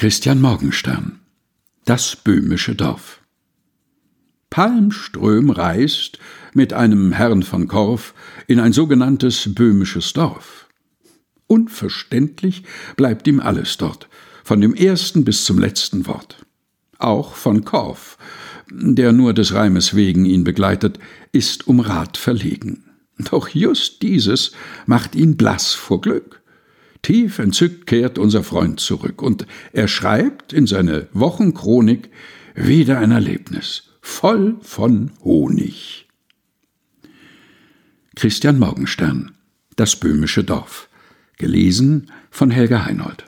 Christian Morgenstern Das böhmische Dorf Palmström reist mit einem Herrn von Korf in ein sogenanntes böhmisches Dorf. Unverständlich bleibt ihm alles dort, von dem ersten bis zum letzten Wort. Auch von Korf, der nur des Reimes wegen ihn begleitet, ist um Rat verlegen. Doch just dieses macht ihn blass vor Glück. Tief entzückt kehrt unser Freund zurück und er schreibt in seine Wochenchronik wieder ein Erlebnis, voll von Honig. Christian Morgenstern Das böhmische Dorf. Gelesen von Helga Heinold.